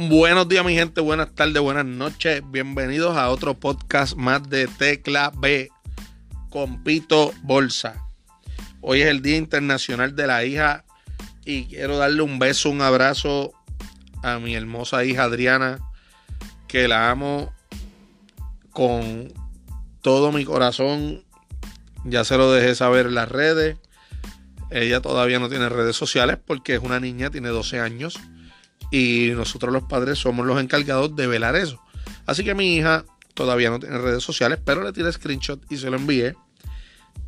Buenos días mi gente, buenas tardes, buenas noches. Bienvenidos a otro podcast más de Tecla B con Pito Bolsa. Hoy es el Día Internacional de la Hija y quiero darle un beso, un abrazo a mi hermosa hija Adriana, que la amo con todo mi corazón. Ya se lo dejé saber en las redes. Ella todavía no tiene redes sociales porque es una niña, tiene 12 años y nosotros los padres somos los encargados de velar eso. Así que mi hija todavía no tiene redes sociales, pero le tiré screenshot y se lo envié.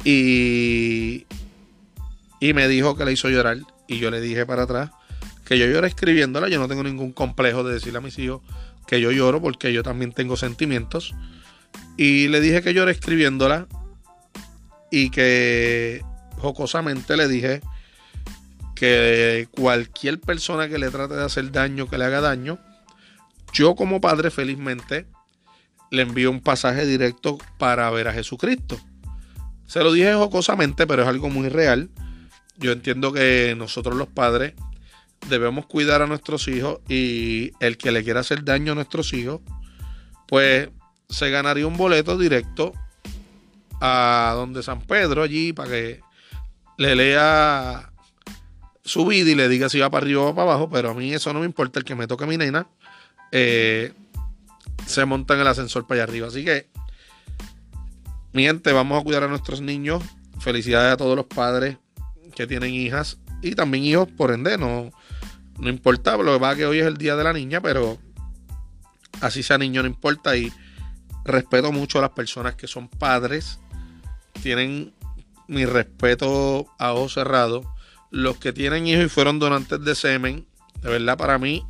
Y, y me dijo que le hizo llorar. Y yo le dije para atrás que yo lloré escribiéndola. Yo no tengo ningún complejo de decirle a mis hijos que yo lloro porque yo también tengo sentimientos. Y le dije que lloré escribiéndola y que jocosamente le dije que cualquier persona que le trate de hacer daño, que le haga daño, yo como padre felizmente le envío un pasaje directo para ver a Jesucristo. Se lo dije jocosamente, pero es algo muy real. Yo entiendo que nosotros los padres debemos cuidar a nuestros hijos y el que le quiera hacer daño a nuestros hijos, pues se ganaría un boleto directo a donde San Pedro allí para que le lea su y le diga si va para arriba o para abajo, pero a mí eso no me importa. El que me toque mi nena eh, se monta en el ascensor para allá arriba. Así que, mi gente, vamos a cuidar a nuestros niños. Felicidades a todos los padres que tienen hijas y también hijos, por ende, no, no importa. Lo que pasa es que hoy es el día de la niña, pero así sea niño, no importa. Y respeto mucho a las personas que son padres. Tienen mi respeto a ojos cerrados los que tienen hijos y fueron donantes de semen, de verdad para mí,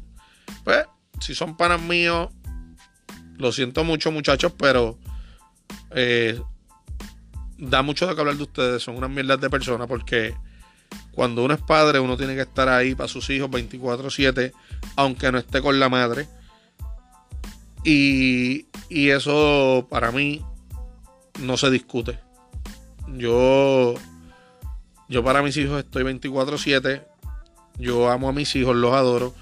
pues, si son panas míos, lo siento mucho muchachos, pero eh, da mucho de que hablar de ustedes, son unas mierdas de personas porque cuando uno es padre uno tiene que estar ahí para sus hijos 24/7, aunque no esté con la madre. Y, y eso para mí no se discute. Yo yo para mis hijos estoy 24/7. Yo amo a mis hijos, los adoro.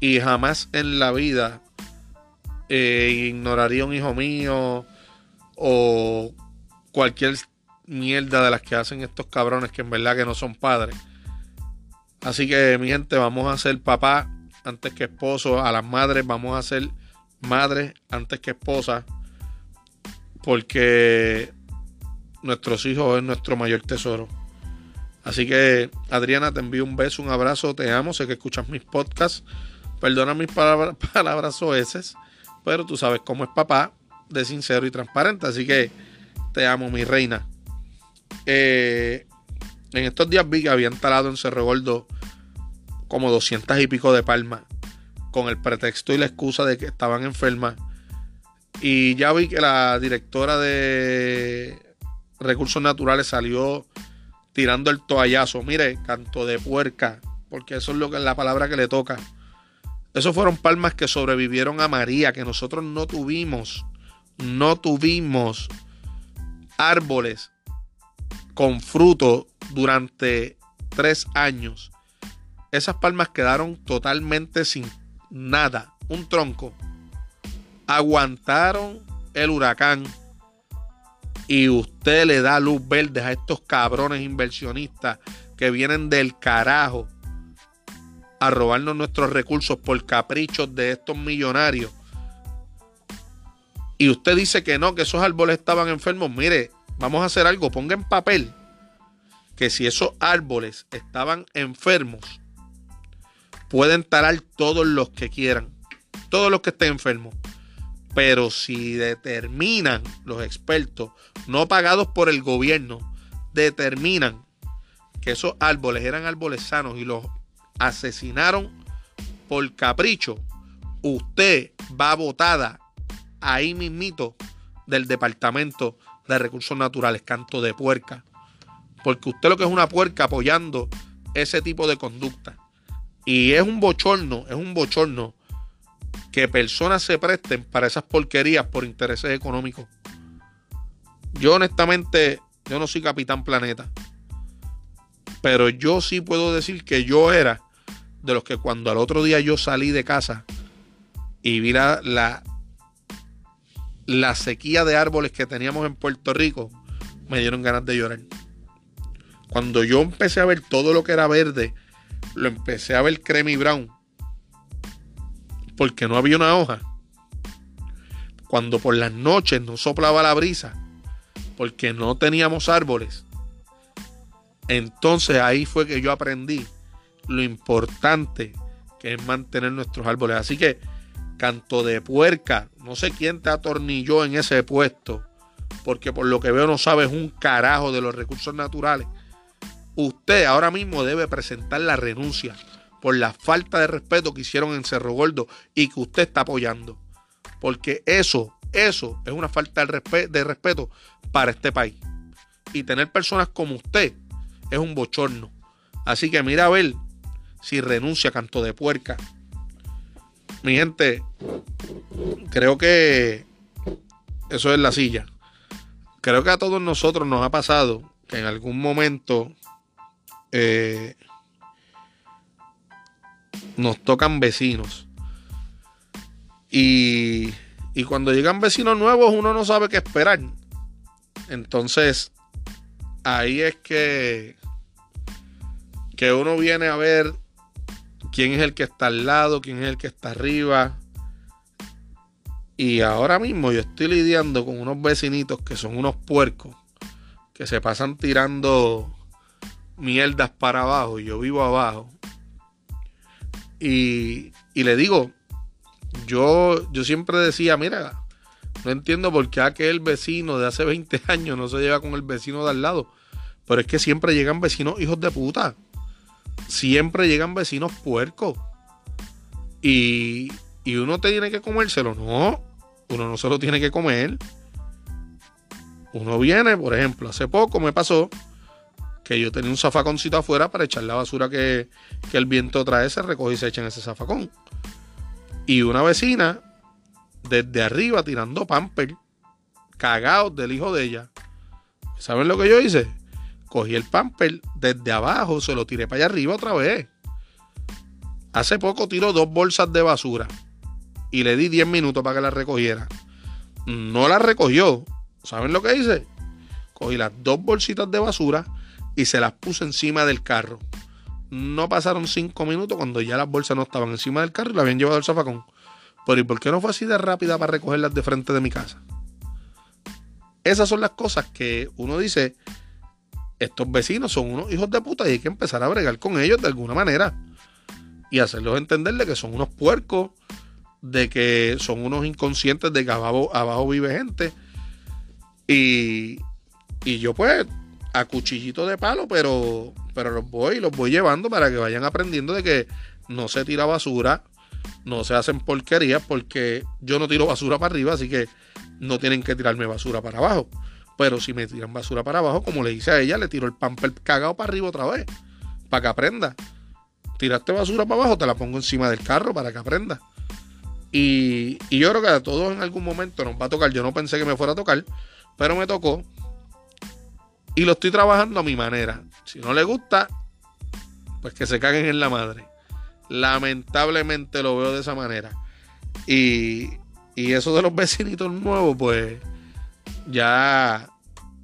Y jamás en la vida eh, ignoraría un hijo mío o cualquier mierda de las que hacen estos cabrones que en verdad que no son padres. Así que mi gente, vamos a ser papá antes que esposo. A las madres vamos a ser madres antes que esposa. Porque nuestros hijos es nuestro mayor tesoro. Así que, Adriana, te envío un beso, un abrazo, te amo, sé que escuchas mis podcasts. Perdona mis palabras, palabras pero tú sabes cómo es papá, de sincero y transparente. Así que te amo, mi reina. Eh, en estos días vi que habían talado en Cerro Gordo como 200 y pico de palmas, con el pretexto y la excusa de que estaban enfermas. Y ya vi que la directora de Recursos Naturales salió tirando el toallazo. Mire, canto de puerca, porque eso es lo que es la palabra que le toca. Esos fueron palmas que sobrevivieron a María, que nosotros no tuvimos, no tuvimos árboles con fruto durante tres años. Esas palmas quedaron totalmente sin nada, un tronco. Aguantaron el huracán y usted le da luz verde a estos cabrones inversionistas que vienen del carajo a robarnos nuestros recursos por caprichos de estos millonarios. Y usted dice que no, que esos árboles estaban enfermos. Mire, vamos a hacer algo. Ponga en papel que si esos árboles estaban enfermos, pueden talar todos los que quieran. Todos los que estén enfermos. Pero si determinan los expertos, no pagados por el gobierno, determinan que esos árboles eran árboles sanos y los asesinaron por capricho, usted va votada ahí mismito del Departamento de Recursos Naturales, canto de puerca. Porque usted lo que es una puerca apoyando ese tipo de conducta. Y es un bochorno, es un bochorno que personas se presten para esas porquerías por intereses económicos. Yo honestamente, yo no soy capitán planeta. Pero yo sí puedo decir que yo era de los que cuando al otro día yo salí de casa y vi la, la, la sequía de árboles que teníamos en Puerto Rico, me dieron ganas de llorar. Cuando yo empecé a ver todo lo que era verde, lo empecé a ver crema y brown, porque no había una hoja. Cuando por las noches no soplaba la brisa, porque no teníamos árboles. Entonces ahí fue que yo aprendí lo importante que es mantener nuestros árboles. Así que, canto de puerca, no sé quién te atornilló en ese puesto, porque por lo que veo no sabes un carajo de los recursos naturales usted ahora mismo debe presentar la renuncia por la falta de respeto que hicieron en Cerro Gordo y que usted está apoyando. Porque eso, eso es una falta de, respeto para este país. Y tener personas como usted es un bochorno. Así que mira a ver si renuncia canto de puerca. Mi gente, creo que eso es la silla. Creo que a todos nosotros nos ha pasado que en algún momento eh, nos tocan vecinos. Y, y cuando llegan vecinos nuevos, uno no sabe qué esperar. Entonces, ahí es que, que uno viene a ver quién es el que está al lado, quién es el que está arriba. Y ahora mismo yo estoy lidiando con unos vecinitos que son unos puercos, que se pasan tirando mierdas para abajo yo vivo abajo. Y, y le digo, yo, yo siempre decía, mira, no entiendo por qué aquel vecino de hace 20 años no se lleva con el vecino de al lado. Pero es que siempre llegan vecinos hijos de puta. Siempre llegan vecinos puercos. Y, y uno tiene que comérselo. No, uno no se lo tiene que comer. Uno viene, por ejemplo, hace poco me pasó que yo tenía un zafaconcito afuera para echar la basura que, el viento trae, se recoge y se echa en ese zafacón. Y una vecina, desde arriba, tirando pamper, cagados del hijo de ella. ¿Saben lo que yo hice? Cogí el pamper desde abajo, se lo tiré para allá arriba otra vez. Hace poco tiró dos bolsas de basura y le di 10 minutos para que la recogiera. No la recogió. ¿Saben lo que hice? Cogí las dos bolsitas de basura, y se las puso encima del carro. No pasaron cinco minutos cuando ya las bolsas no estaban encima del carro y la habían llevado al zafacón. Pero ¿y por qué no fue así de rápida para recogerlas de frente de mi casa? Esas son las cosas que uno dice, estos vecinos son unos hijos de puta y hay que empezar a bregar con ellos de alguna manera. Y hacerlos entenderle que son unos puercos, de que son unos inconscientes de que abajo, abajo vive gente. Y, y yo pues a cuchillito de palo, pero, pero los voy, los voy llevando para que vayan aprendiendo de que no se tira basura, no se hacen porquerías, porque yo no tiro basura para arriba, así que no tienen que tirarme basura para abajo. Pero si me tiran basura para abajo, como le hice a ella, le tiro el pamper cagado para arriba otra vez, para que aprenda. Tiraste basura para abajo, te la pongo encima del carro para que aprenda. Y, y yo creo que a todos en algún momento nos va a tocar. Yo no pensé que me fuera a tocar, pero me tocó. Y lo estoy trabajando a mi manera. Si no le gusta, pues que se caguen en la madre. Lamentablemente lo veo de esa manera. Y, y eso de los vecinitos nuevos, pues ya,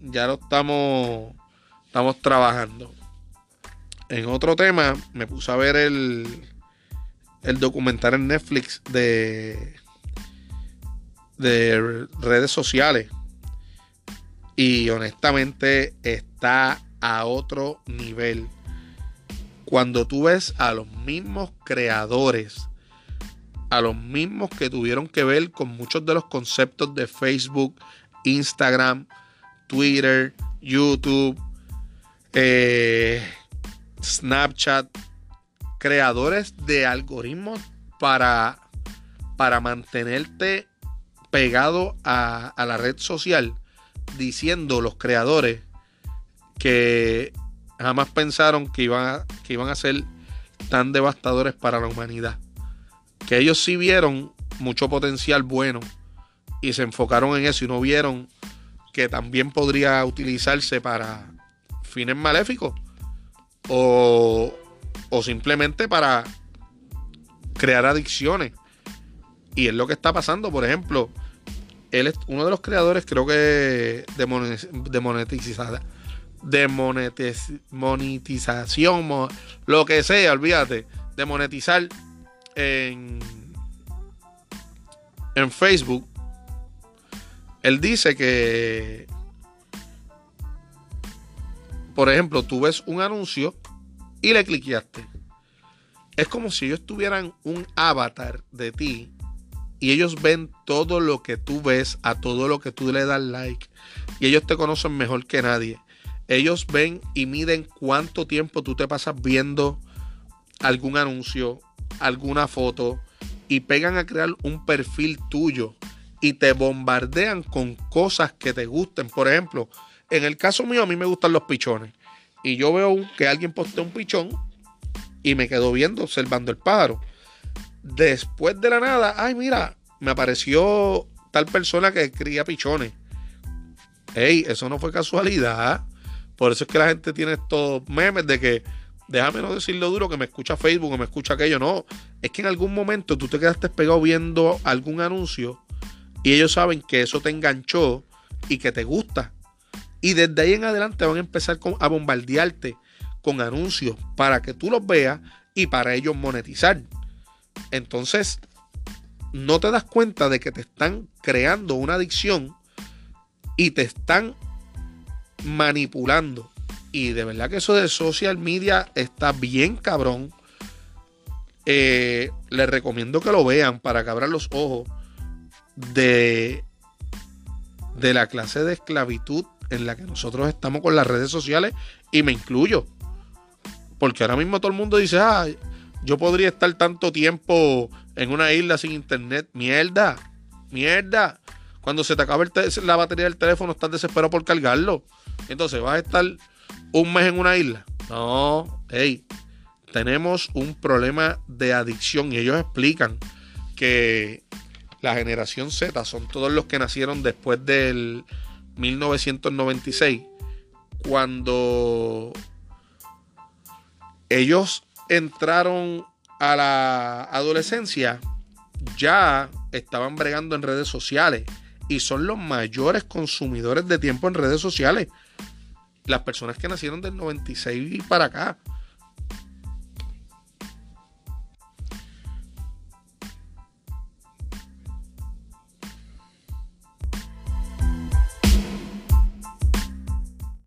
ya lo estamos, estamos trabajando. En otro tema, me puse a ver el, el documental en Netflix de, de redes sociales y honestamente está a otro nivel. Cuando tú ves a los mismos creadores, a los mismos que tuvieron que ver con muchos de los conceptos de Facebook, Instagram, Twitter, YouTube, eh, Snapchat, creadores de algoritmos para, para mantenerte pegado a, a la red social diciendo los creadores que jamás pensaron que iban a, que iban a ser tan devastadores para la humanidad. Que ellos sí vieron mucho potencial bueno y se enfocaron en eso y no vieron que también podría utilizarse para fines maléficos o, o simplemente para crear adicciones. Y es lo que está pasando, por ejemplo, él es uno de los creadores, creo que de, monetizada de monetización, lo que sea, olvídate, de monetizar en, en Facebook. Él dice que, por ejemplo, tú ves un anuncio y le cliqueaste. Es como si ellos tuvieran un avatar de ti y ellos ven todo lo que tú ves, a todo lo que tú le das like. Y ellos te conocen mejor que nadie. Ellos ven y miden cuánto tiempo tú te pasas viendo algún anuncio, alguna foto y pegan a crear un perfil tuyo y te bombardean con cosas que te gusten. Por ejemplo, en el caso mío a mí me gustan los pichones y yo veo que alguien postea un pichón y me quedo viendo, observando el pájaro. Después de la nada, ay, mira, me apareció tal persona que cría pichones. Ey, eso no fue casualidad. Por eso es que la gente tiene estos memes de que, déjame no decirlo duro, que me escucha Facebook o me escucha aquello. No, es que en algún momento tú te quedaste pegado viendo algún anuncio y ellos saben que eso te enganchó y que te gusta. Y desde ahí en adelante van a empezar a bombardearte con anuncios para que tú los veas y para ellos monetizar. Entonces, no te das cuenta de que te están creando una adicción y te están manipulando. Y de verdad que eso de social media está bien cabrón. Eh, les recomiendo que lo vean para que abran los ojos de, de la clase de esclavitud en la que nosotros estamos con las redes sociales y me incluyo. Porque ahora mismo todo el mundo dice, ah, yo podría estar tanto tiempo en una isla sin internet. Mierda, mierda. Cuando se te acaba la batería del teléfono, estás desesperado por cargarlo. Entonces, ¿vas a estar un mes en una isla? No, hey, tenemos un problema de adicción y ellos explican que la generación Z son todos los que nacieron después del 1996, cuando ellos entraron a la adolescencia, ya estaban bregando en redes sociales y son los mayores consumidores de tiempo en redes sociales. Las personas que nacieron del 96 y para acá.